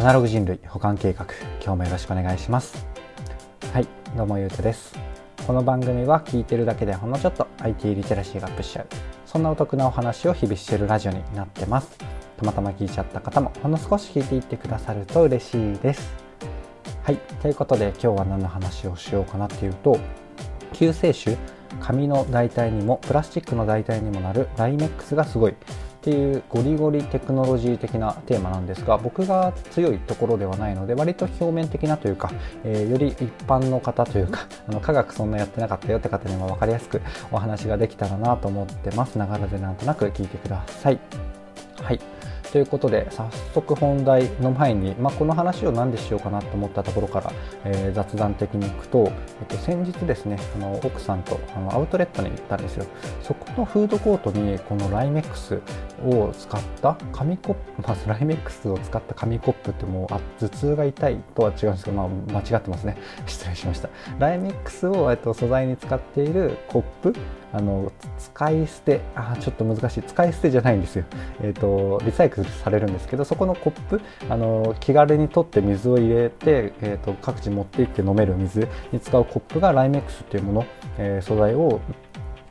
アナログ人類保管計画。今日もよろしくお願いします。はいどうもゆうとです。この番組は聞いてるだけでほんのちょっと IT リテラシーがアップしちゃうそんなお得なお話を日々してるラジオになってます。たまたま聞いちゃった方もほんの少し聞いていってくださると嬉しいです。はいということで今日は何の話をしようかなっていうと救世主紙の代替にもプラスチックの代替にもなるライメックスがすごい。っていうゴリゴリテクノロジー的なテーマなんですが僕が強いところではないので割と表面的なというか、えー、より一般の方というかあの科学そんなやってなかったよって方にも分かりやすくお話ができたらなと思ってます。ながらでなんとなく聞いてください。はい。ということで早速本題の前に、まあ、この話を何でしようかなと思ったところから、えー、雑談的にいくと、えっと、先日ですねあの奥さんとあのアウトレットに行ったんですよ。そこのフードコートにこのライメックスを使った紙コップ、まず ライメックスを使った紙コップってもうあ頭痛が痛いとは違うんですけど、まあ、間違ってますね。失礼しました。ライメックスを、えっと、素材に使っているコップあの使い捨てあちょっと難しい。使い捨てじゃないんですよ、えーと、リサイクルされるんですけどそこのコップあの気軽に取って水を入れて、えーと、各地持って行って飲める水に使うコップがライメックスっていうもの、えー、素材を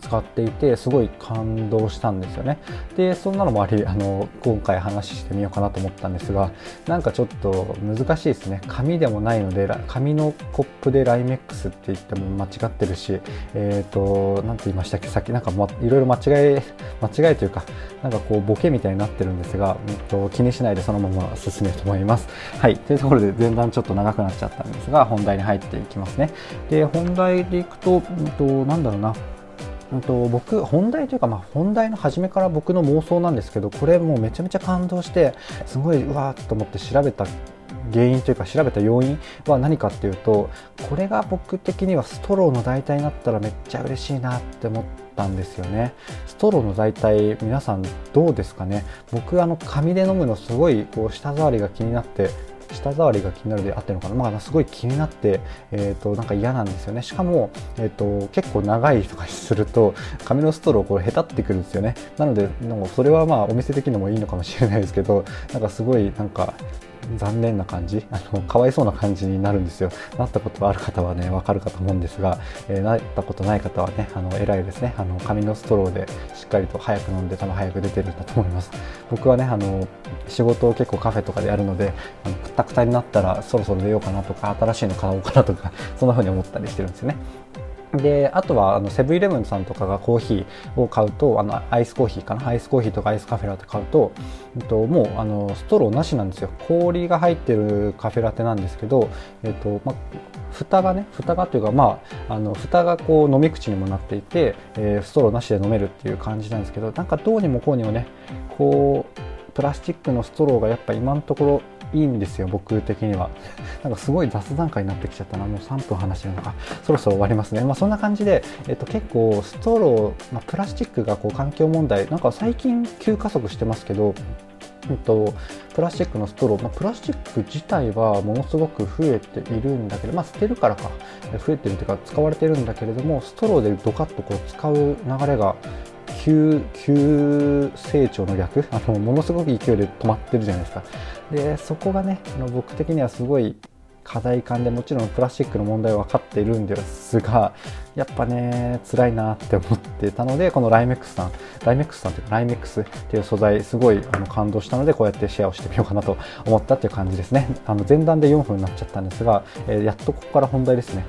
使っていてすごい感動したんですよね。でそんなのもありあの今回話してみようかなと思ったんですがなんかちょっと難しいですね。紙でもないので紙のコップでライメックスって言っても間違ってるしえっ、ー、と何て言いましたっけ？さっきなんか、ま、いろいろ間違い間違いというかなんかこうボケみたいになってるんですが、えっと、気にしないでそのまま進めると思います。はい。というところで前段ちょっと長くなっちゃったんですが本題に入っていきますね。で本題でいくと、えっと、なんだろうな。うんと、僕本題というか、まあ、本題の初めから僕の妄想なんですけどこれもうめちゃめちゃ感動してすごいうわーっと思って調べた原因というか調べた要因は何かっていうとこれが僕的にはストローの代替になったらめっちゃ嬉しいなって思ったんですよね。ストローの代替皆さんどうですかね？僕あの紙で飲むのすごいこう舌触りが気になって舌触りが気になるであってるのかな、まあ、すごい気になって、えーと、なんか嫌なんですよね。しかも、えーと、結構長いとかすると紙のストローこうへたってくるんですよね。なのでなんかそれはまあお店的にもいいのかもしれないですけどなんかすごいなんか残念な感じあのかわいそうな感じになるんですよ。なったことがある方はねわかるかと思うんですが、えー、なったことない方はねあの偉いですね。あの紙のストローでしっかりと早く飲んで多分早く出てるんだと思います。僕はねあの仕事を結構カフェとかでやるのであのくたくたになったらそろそろ出ようかなとか新しいの買おうかなとかそんな風に思ったりしてるんですよね。であとはあのセブンイレブンさんとかがコーヒーを買うとあのアイスコーヒーかな？アイスコーヒーとかアイスカフェラテ買うと、えっと、もうあのストローなしなんですよ。氷が入ってるカフェラテなんですけど、えっとまあ、蓋がね蓋がというかまああの蓋がこう飲み口にもなっていて、えー、ストローなしで飲めるっていう感じなんですけどなんかどうにもこうにもねこうプラスチックのストローがやっぱ今のところいいんですよ僕的には。なんかすごい雑談会になってきちゃったな。もう3分話してるのかそろそろ終わりますね。まあそんな感じで、えっと、結構ストロー、まあ、プラスチックがこう環境問題。なんか最近急加速してますけどえっと、プラスチックのストロー、まあ、プラスチック自体はものすごく増えているんだけど、まあ、捨てるからか。増えてるというか使われてるんだけれどもストローでドカッとこう使う流れが急急成長の逆？あのものすごく勢いで止まってるじゃないですか。でそこがね僕的にはすごい課題感でもちろんプラスチックの問題は分かっているんですがやっぱね辛いなって思ってたのでこのライメックスさん。ライメックスさんというかライメックスっていう素材すごいあの感動したのでこうやってシェアをしてみようかなと思ったっていう感じですね。あの前段で4分になっちゃったんですが、えー、やっとここから本題ですね。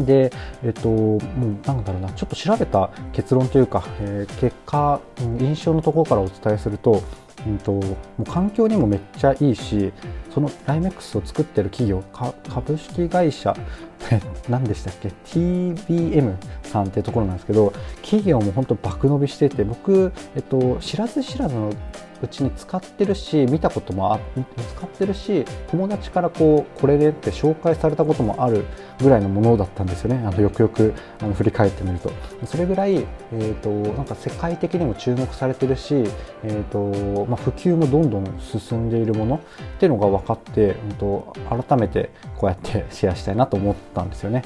で、えっと、もうなんだろうな、ちょっと調べた結論というか、えー、結果、印象のところからお伝えすると、うんと、もう環境にもめっちゃいいしそのライメックスを作ってる企業株式会社 何でしたっけ？TBM さんっていうところなんですけど企業も本当爆伸びしてて僕、えっと、知らず知らずのうちに使ってるし見たこともあ使ってるし友達からこうこれでって紹介されたこともあるぐらいのものだったんですよねあのよくよくあの振り返ってみるとそれぐらい、えーと、なんか世界的にも注目されてるし、えーとまあ、普及もどんどん進んでいるものっていうのが分かって、うんと改めてこうやってシェアしたいなと思ったんですよね。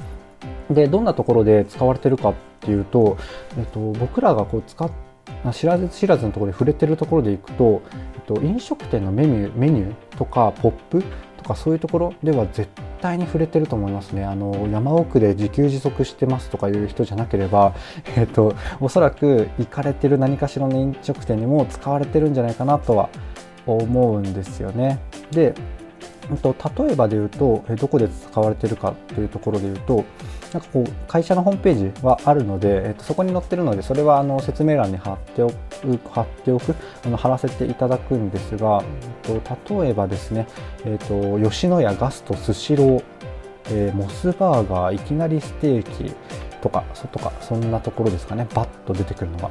でどんなところで使われてるかっていうと、えっと、僕らがこう使って知らず知らずのところで触れてるところでいくと、えっと、飲食店のメニューメニューとかポップとかそういうところでは絶対に触れてると思いますねあの山奥で自給自足してますとかいう人じゃなければ、えーと、おそらく行かれてる何かしらの飲食店にも使われてるんじゃないかなとは思うんですよね。で例えばで言うとどこで使われてるかというところで言うとなんかこう会社のホームページはあるので、えっと、そこに載ってるのでそれはあの説明欄に貼っておく貼っておくあの貼らせていただくんですが、えっと、例えばですね、えっと、吉野家ガストスシロー、えー、モスバーガーいきなりステーキとかそとかそんなところですかね。バッと出てくるのが。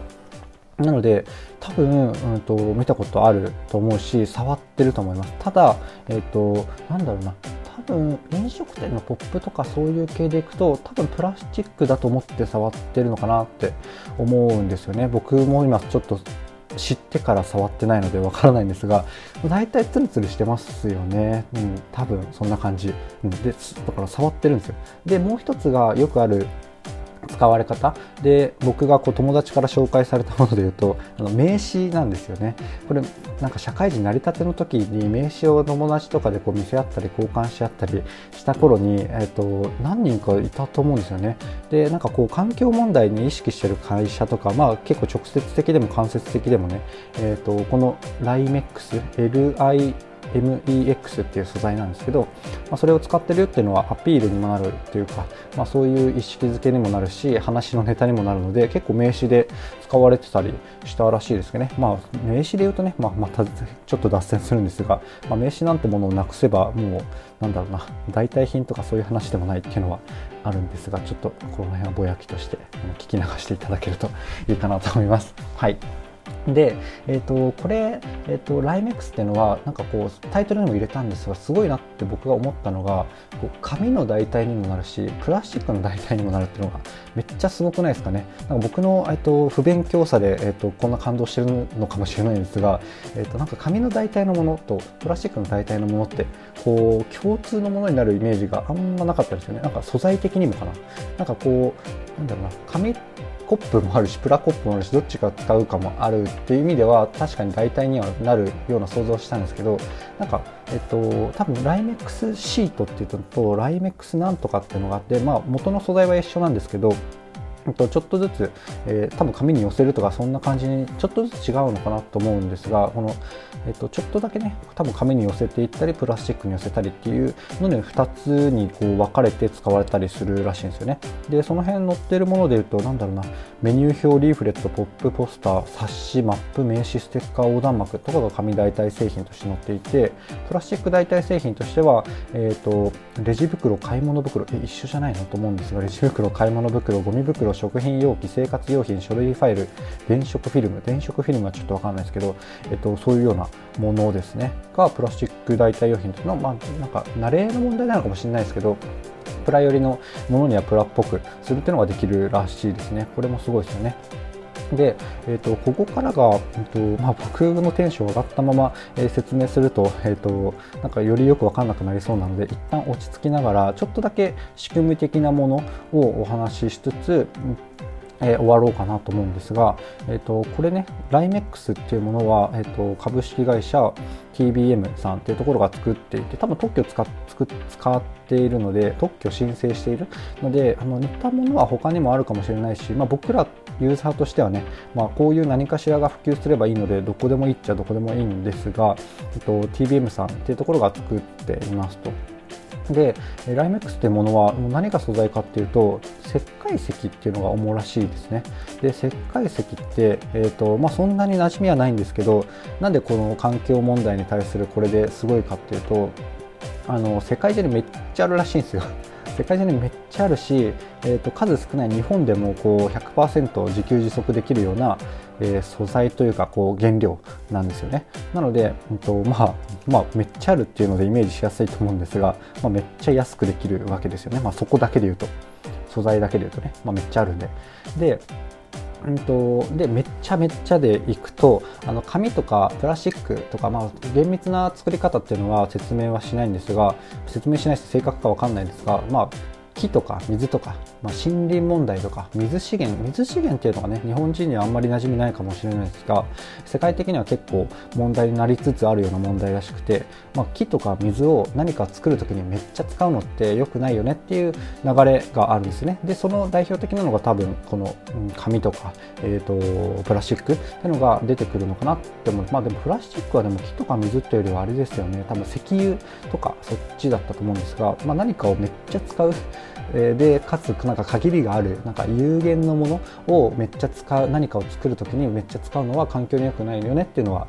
なので多分、うんと、見たことあると思うし触ってると思います。ただ、えっと、なんだろうな。分飲食店のポップとかそういう系でいくと多分プラスチックだと思って触ってるのかなって思うんですよね。僕も今ちょっと知ってから触ってないのでわからないんですが大体ツルツルしてますよね、うん、多分そんな感じ、うん、でだから触ってるんですよ。でもう一つがよくある使われ方？で僕がこう友達から紹介されたもので言うとあの名刺なんですよね。これなんか社会人成り立ての時に名刺を友達とかでこう見せ合ったり交換し合ったりした頃に、えーと、何人かいたと思うんですよね。でなんかこう環境問題に意識してる会社とか、まあ、結構直接的でも間接的でもね、えーと、この LIMEX LI MEX っていう素材なんですけど、まあ、それを使ってるっていうのはアピールにもなるというか、まあ、そういう意識づけにもなるし話のネタにもなるので結構名刺で使われてたりしたらしいですけどね、まあ、名刺で言うとね、まあ、またちょっと脱線するんですが、まあ、名刺なんてものをなくせばもうなんだろうな代替品とかそういう話でもないっていうのはあるんですがちょっとこの辺はぼやきとして聞き流していただけるといいかなと思います。はいで、えーと、これ、えーと、ライメックスっていうのはなんかこうタイトルにも入れたんですがすごいなって僕が思ったのがこう紙の代替にもなるしプラスチックの代替にもなるっていうのがめっちゃすごくないですかね。なんか僕の、えーと、不勉強さで、えー、とこんな感動してるのかもしれないんですが、えー、となんか紙の代替のものとプラスチックの代替のものってこう共通のものになるイメージがあんまなかったですよね。なんか素材的にもかな。なんかこうなんだろうな紙コップもあるしプラコップもあるしどっちが使うかもあるっていう意味では確かに代替にはなるような想像したんですけどなんかえっと多分ライメックスシートっていうのとライメックスなんとかっていうのがあってまあ元の素材は一緒なんですけどとちょっとずつ、えー、多分紙に寄せるとかそんな感じにちょっとずつ違うのかなと思うんですがこの、えー、とちょっとだけね多分紙に寄せていったりプラスチックに寄せたりっていうので2つにこう分かれて使われたりするらしいんですよね。でその辺載ってるものでいうと何だろうなメニュー表リーフレットポップポスター冊子マップ名刺ステッカー横断幕とかが紙代替製品として載っていてプラスチック代替製品としては、えーと、レジ袋買い物袋え一緒じゃないのと思うんですがレジ袋買い物袋ゴミ袋食品容器生活用品書類ファイル電飾フィルム電飾フィルムはちょっとわかんないですけど、えっと、そういうようなものですね。がプラスチック代替用品というのは、まあ、なんか慣れの問題なのかもしれないですけどプラ寄りのものにはプラっぽくするっていうのができるらしいですね。これもすごいですよね。で、えーと、ここからが、えーとまあ、僕のテンション上がったまま、えー、説明すると,、えーと、なんかよりよく分かんなくなりそうなので一旦落ち着きながらちょっとだけ仕組み的なものをお話ししつつ、えー、え終わろうかなと思うんですが、えーと、これね、ライメックスっていうものは、えーと、株式会社 TBM さんっていうところが作っていて、多分特許使使っているので、特許申請しているので、あの似たものは他にもあるかもしれないし、まあ、僕らユーザーとしてはね、まあ、こういう何かしらが普及すればいいので、どこでもいいっちゃどこでもいいんですが、えーと TBM さんっていうところが作っていますと。でライメックスというものは何が素材かっていうと石灰石っていうのが主らしいですね。で石灰石って、えーとまあ、そんなに馴染みはないんですけどなんでこの環境問題に対するこれですごいかっていうとあの世界中にめっちゃあるらしいんですよ。世界中にめっちゃあるし、えー、と数少ない日本でもこう100%自給自足できるような、えー、素材というかこう原料なんですよね。なので、えーとまあ、まあめっちゃあるっていうのでイメージしやすいと思うんですが、まあ、めっちゃ安くできるわけですよね、まあ、そこだけで言うと。素材だけで言うとね、ま、めっちゃあるんで。でうんと、でめっちゃめっちゃでいくとあの紙とかプラスチックとか、まあ、厳密な作り方っていうのは説明はしないんですが説明しないし正確か分かんないですが、まあ、木とか水とか、まあ、森林問題とか水資源水資源っていうのがね日本人にはあんまり馴染みないかもしれないですが世界的には結構問題になりつつあるような問題らしくて、まあ、木とか水を何か作る時にめっちゃ使うのって良くないよねっていう流れがあるんですね。でその代表的なのが多分この紙とか、えーと、プラスチックっていうのが出てくるのかなって思う。まあでもプラスチックはでも木とか水っていうよりはあれですよね。多分石油とかそっちだったと思うんですが、まあ、何かをめっちゃ使うでかつなんか限りがあるなんか有限のものをめっちゃ使う何かを作る時にめっちゃ使うのは環境に良くないよねっていうのは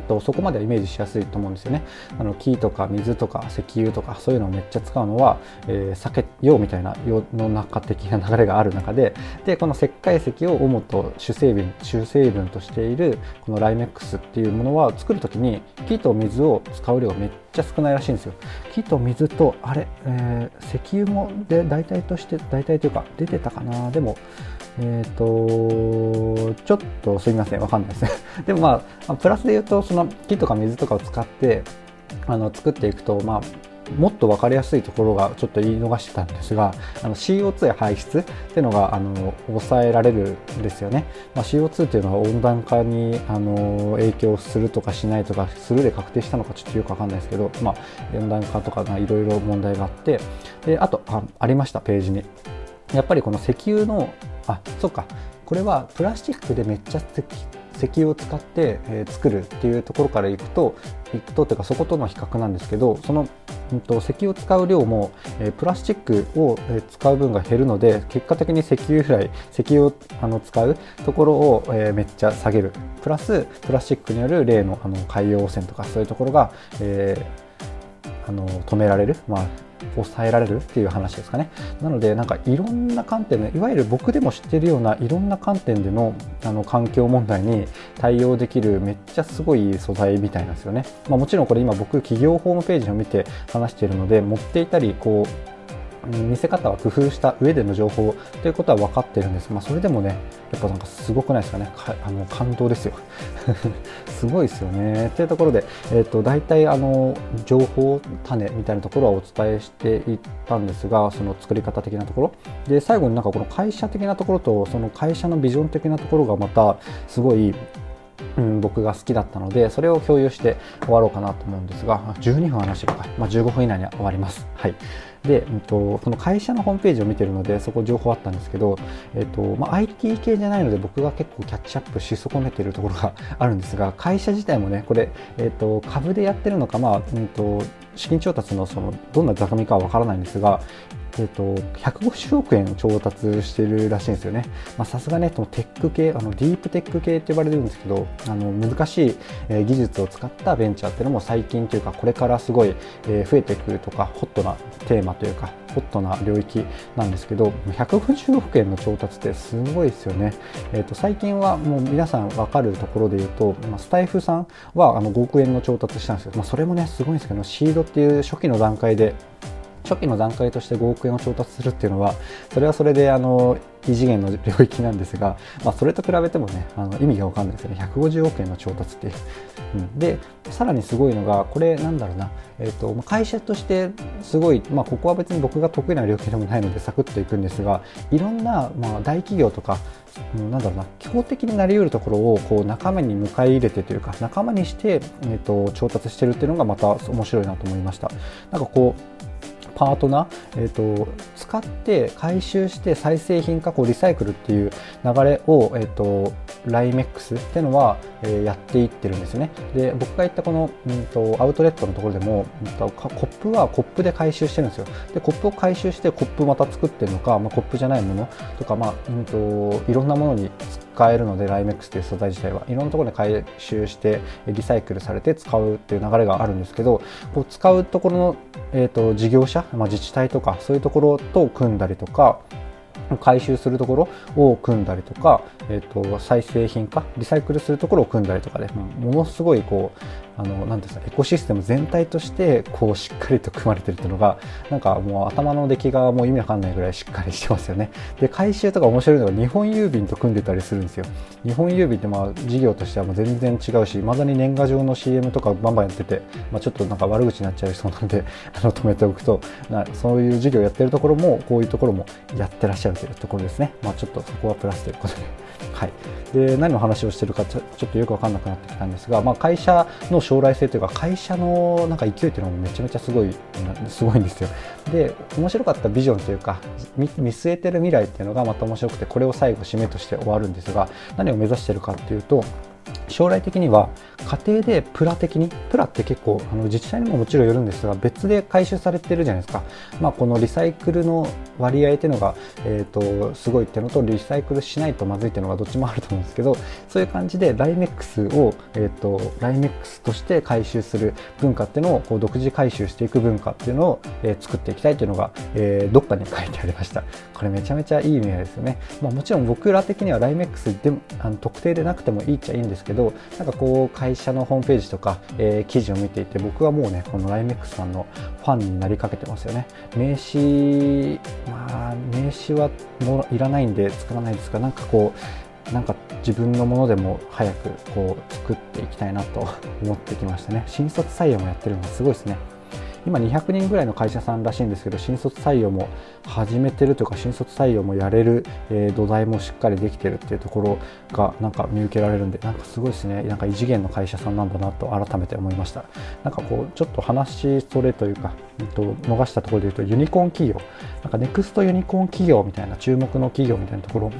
とそこまではイメージしやすいと思うんですよね。あの木とか水とか石油とかそういうのをめっちゃ使うのは、えー、避けようみたいな世の中的な流れがある中ででこの石灰石を主と主成分主成分としているこのライメックスっていうものは作る時に木と水を使う量めっちゃ少ないらしいんですよ。木と水とあれ、えー、石油もで大体として大体というか出てたかなでもえっ、ー、と、ちょっとすみません、わかんないですね。でもまあ、プラスで言うと、その木とか水とかを使って、あの作っていくと、まあ、もっと分かりやすいところがちょっと言い逃してたんですがあの CO2 排出っていうのがあの抑えられるんですよね、まあ、CO2 っていうのは温暖化にあの影響するとかしないとかするで確定したのかちょっとよく分かんないですけど、まあ、温暖化とかいろいろ問題があってであとあありましたページにやっぱりこの石油のあそうか。これはプラスチックでめっちゃ石油を使って、えー、作るっていうところからいくといくとっていうかそことの比較なんですけどその、と、石油を使う量も、え、プラスチックを、使う分が減るので結果的に石油フライ石油をあの使うところを、え、めっちゃ下げる。プラスプラスチックによる例のあの海洋汚染とかそういうところが、えー、あの止められる、まあ、抑えられるっていう話ですかね。なのでなんかいろんな観点でいわゆる僕でも知ってるようないろんな観点でのあの環境問題に対応できるめっちゃすごい素材みたいなんですよね。まあ、もちろんこれ今僕企業ホームページを見て話しているので持っていたりこう見せ方は工夫した上での情報ということは分かってるんです。まあ、それでもねやっぱなんかすごくないですかね。あの感動ですよ。すごいですよね。というところで、えーと、大体あの情報種みたいなところはお伝えしていったんですがその作り方的なところ。で最後になんかこの会社的なところとその会社のビジョン的なところがまたすごいうん、僕が好きだったのでそれを共有して終わろうかなと思うんですが12分話してるか、まあ、15分以内には終わります。はい。で、うんと、その会社のホームページを見てるのでそこ情報あったんですけど、えっとまあ、IT 系じゃないので僕が結構キャッチアップし損ねてるところがあるんですが会社自体もねこれ、えっと、株でやってるのか、まあうんと、資金調達のそのどんな座組かは分からないんですがえーと、150億円調達してるらしいんですよね。さすがね、テック系、あのディープテック系って呼ばれるんですけど、あの難しい、えー、技術を使ったベンチャーっていうのも最近というか、これからすごい、えー、増えてくるとか、ホットなテーマというか、ホットな領域なんですけど、150億円の調達ってすごいですよね。えーと、最近はもう皆さん分かるところで言うと、スタイフさんはあの5億円の調達したんですけど、まあ、それもね、すごいんですけど、シードっていう初期の段階で初期の段階として5億円を調達するっていうのはそれはそれであの異次元の領域なんですが、まあ、それと比べてもねあの意味が分かんないですよね。150億円の調達っていう、うん、でさらにすごいのがこれなんだろうな、えーと、会社としてすごい、まあ、ここは別に僕が得意な領域でもないのでサクッといくんですがいろんな、まあ、大企業とかなんだろうな強敵になりうるところをこう仲間に迎え入れてというか仲間にして、えーと調達してるっていうのがまた面白いなと思いました。なんかこうパートナー、えーと、使って回収して再製品化こうリサイクルっていう流れを、えーと、ライメックスっていうのは、えー、やっていってるんですよね。で僕が言ったこの、うんと、アウトレットのところでも、うんと、コップはコップで回収してるんですよ。でコップを回収してコップまた作ってるのか、まあ、コップじゃないものとか、まあうん、といろんなものに使えるのでライメックスという素材自体は。いろんなところで回収してリサイクルされて使うっていう流れがあるんですけどこう使うところの、えーと、事業者、まあ、自治体とかそういうところと組んだりとか回収するところを組んだりとか、えーと、再生品化リサイクルするところを組んだりとかで、ものすごいこうあのなんですかエコシステム全体としてこうしっかりと組まれてるっていうのがなんかもう頭の出来がもう意味わかんないぐらいしっかりしてますよね。で回収とか面白いのが日本郵便と組んでたりするんですよ。日本郵便ってまあ事業としてはもう全然違うしまだに年賀状の CM とかバンバンやってて、まあ、ちょっとなんか悪口になっちゃいそうなんで あの止めておくとなそういう事業やってるところもこういうところもやってらっしゃるというところですね。まあちょっとそこはプラスということで。はい、で何の話をしてるかちょっとよく分かんなくなってきたんですが、まあ、会社の将来性というか会社のなんか勢いというのもめちゃめちゃすごいすごいんですよ。で面白かったビジョンというか見据えてる未来っていうのがまた面白くてこれを最後締めとして終わるんですが何を目指してるかっていうと将来的には家庭でプラ的にプラって結構あの自治体にももちろんよるんですが別で回収されてるじゃないですか、まあ、このリサイクルの割合っていうのが、えーと、すごいっていうのとリサイクルしないとまずいっていうのがどっちもあると思うんですけどそういう感じでライメックスを、えーと、ライメックスとして回収する文化っていうのをこう独自回収していく文化っていうのを、えー、作っていきたいというのが、えー、どっかに書いてありました。これめちゃめちゃいい意味合いですよね、まあ、もちろん僕ら的にはライメックスであの特定でなくてもいいっちゃいいんですけどなんかこう会社のホームページとか、えー、記事を見ていて僕はもうねこのライメックスさんのファンになりかけてますよね。名刺まあ名刺はもういらないんで作らないですがなんかこうなんか自分のものでも早くこう作っていきたいなと思ってきましたね。新卒採用もやってるのがすごいですね。今200人ぐらいの会社さんらしいんですけど新卒採用も始めてるというか新卒採用もやれる、えー、土台もしっかりできてるっていうところがなんか見受けられるんでなんかすごいですね。なんか異次元の会社さんなんだなと改めて思いました。なんかこうちょっと話それというか、えっと、逃したところで言うとユニコーン企業。なんかネクストユニコーン企業みたいな注目の企業みたいなところ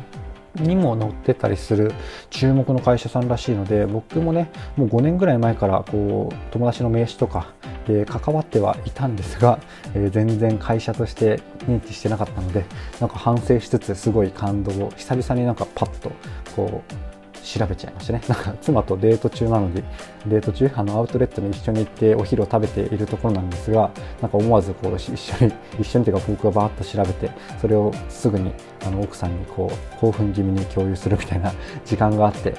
にも載ってたりする注目の会社さんらしいので僕もねもう5年ぐらい前からこう友達の名刺とかで関わってはいたんですが、えー、全然会社として認知してなかったのでなんか反省しつつすごい感動を久々になんかパッとこう調べちゃいましたね。なんか妻とデート中なのでデート中あのアウトレットに一緒に行ってお昼を食べているところなんですがなんか思わずこう一緒に 一緒にというか僕がバーッと調べてそれをすぐにあの奥さんにこう興奮気味に共有するみたいな時間があって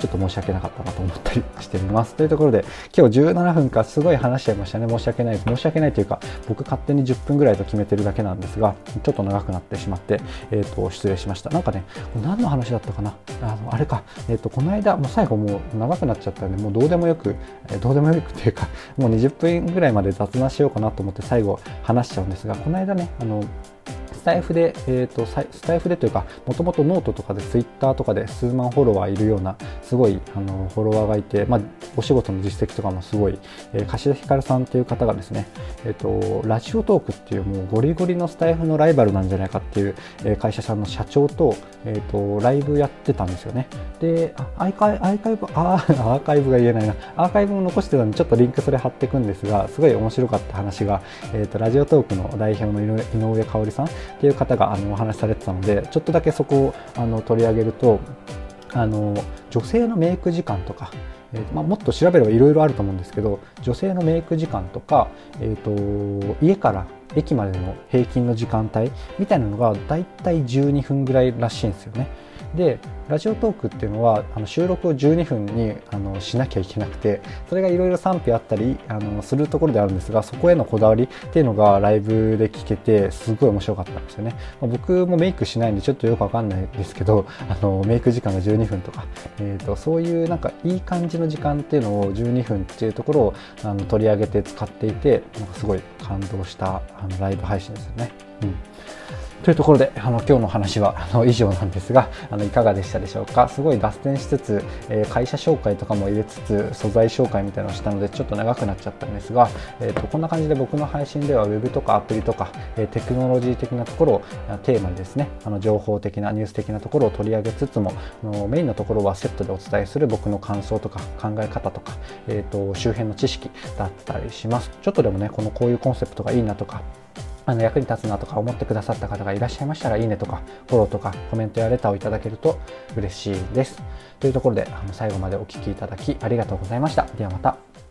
ちょっと申し訳なかったなと思ったりしています。というところで、今日17分かすごい話しちゃいましたね。申し訳ないです。申し訳ないというか、僕勝手に10分ぐらいと決めてるだけなんですが、ちょっと長くなってしまって、えっ、ー、と、失礼しました。なんかね、何の話だったかな？あの、あれか、えっ、ー、と、この間、もう最後もう長くなっちゃったんで、もうどうでもよく、え、どうでもよくっていうか、もう20分ぐらいまで雑談しようかなと思って最後話しちゃうんですが、この間ね、あの、スタイフで、えーと、スタイフでというか、もともとノートとかで、ツイッターとかで数万フォロワーいるような、すごいあのフォロワーがいて、まあ、お仕事の実績とかもすごい、えー、柏田ひかるさんっていう方がですね、えーと、ラジオトークっていうもうゴリゴリのスタイフのライバルなんじゃないかっていう、えー、会社さんの社長と,、えーと、ライブやってたんですよね。で、アーカイアーカイブ、あーアーカイブが言えないな、アーカイブも残してたんで、ちょっとリンクそれ貼っていくんですが、すごい面白かった話が、えー、とラジオトークの代表の井上香織さんっていう方があのお話しされてたのでちょっとだけそこをあの取り上げるとあの女性のメイク時間とか、えーまあ、もっと調べればいろいろあると思うんですけど女性のメイク時間とか、えーと、家から駅までの平均の時間帯みたいなのがだいたい12分ぐらいらしいんですよね。でラジオトークっていうのはあの収録を12分にあのしなきゃいけなくてそれがいろいろ賛否あったりあのするところであるんですがそこへのこだわりっていうのがライブで聞けてすごい面白かったんですよね、まあ、僕もメイクしないんでちょっとよくわかんないですけどあのメイク時間が12分とか、えーと、そういうなんかいい感じの時間っていうのを12分っていうところをあの取り上げて使っていてなんかすごい感動したあのライブ配信ですよね。うんというところであの今日の話はあの以上なんですがあのいかがでしたでしょうか？すごい脱線しつつ、えー、会社紹介とかも入れつつ素材紹介みたいなのをしたのでちょっと長くなっちゃったんですが、えーと、こんな感じで僕の配信では Web とかアプリとか、えー、テクノロジー的なところをテーマにですねあの情報的なニュース的なところを取り上げつつもあのメインのところはセットでお伝えする僕の感想とか考え方とか、えーと周辺の知識だったりします。ちょっとでもねこのこういうコンセプトがいいなとかあの役に立つなとか思ってくださった方がいらっしゃいましたらいいねとかフォローとかコメントやレターをいただけると嬉しいです。というところであの最後までお聴きいただきありがとうございました。ではまた。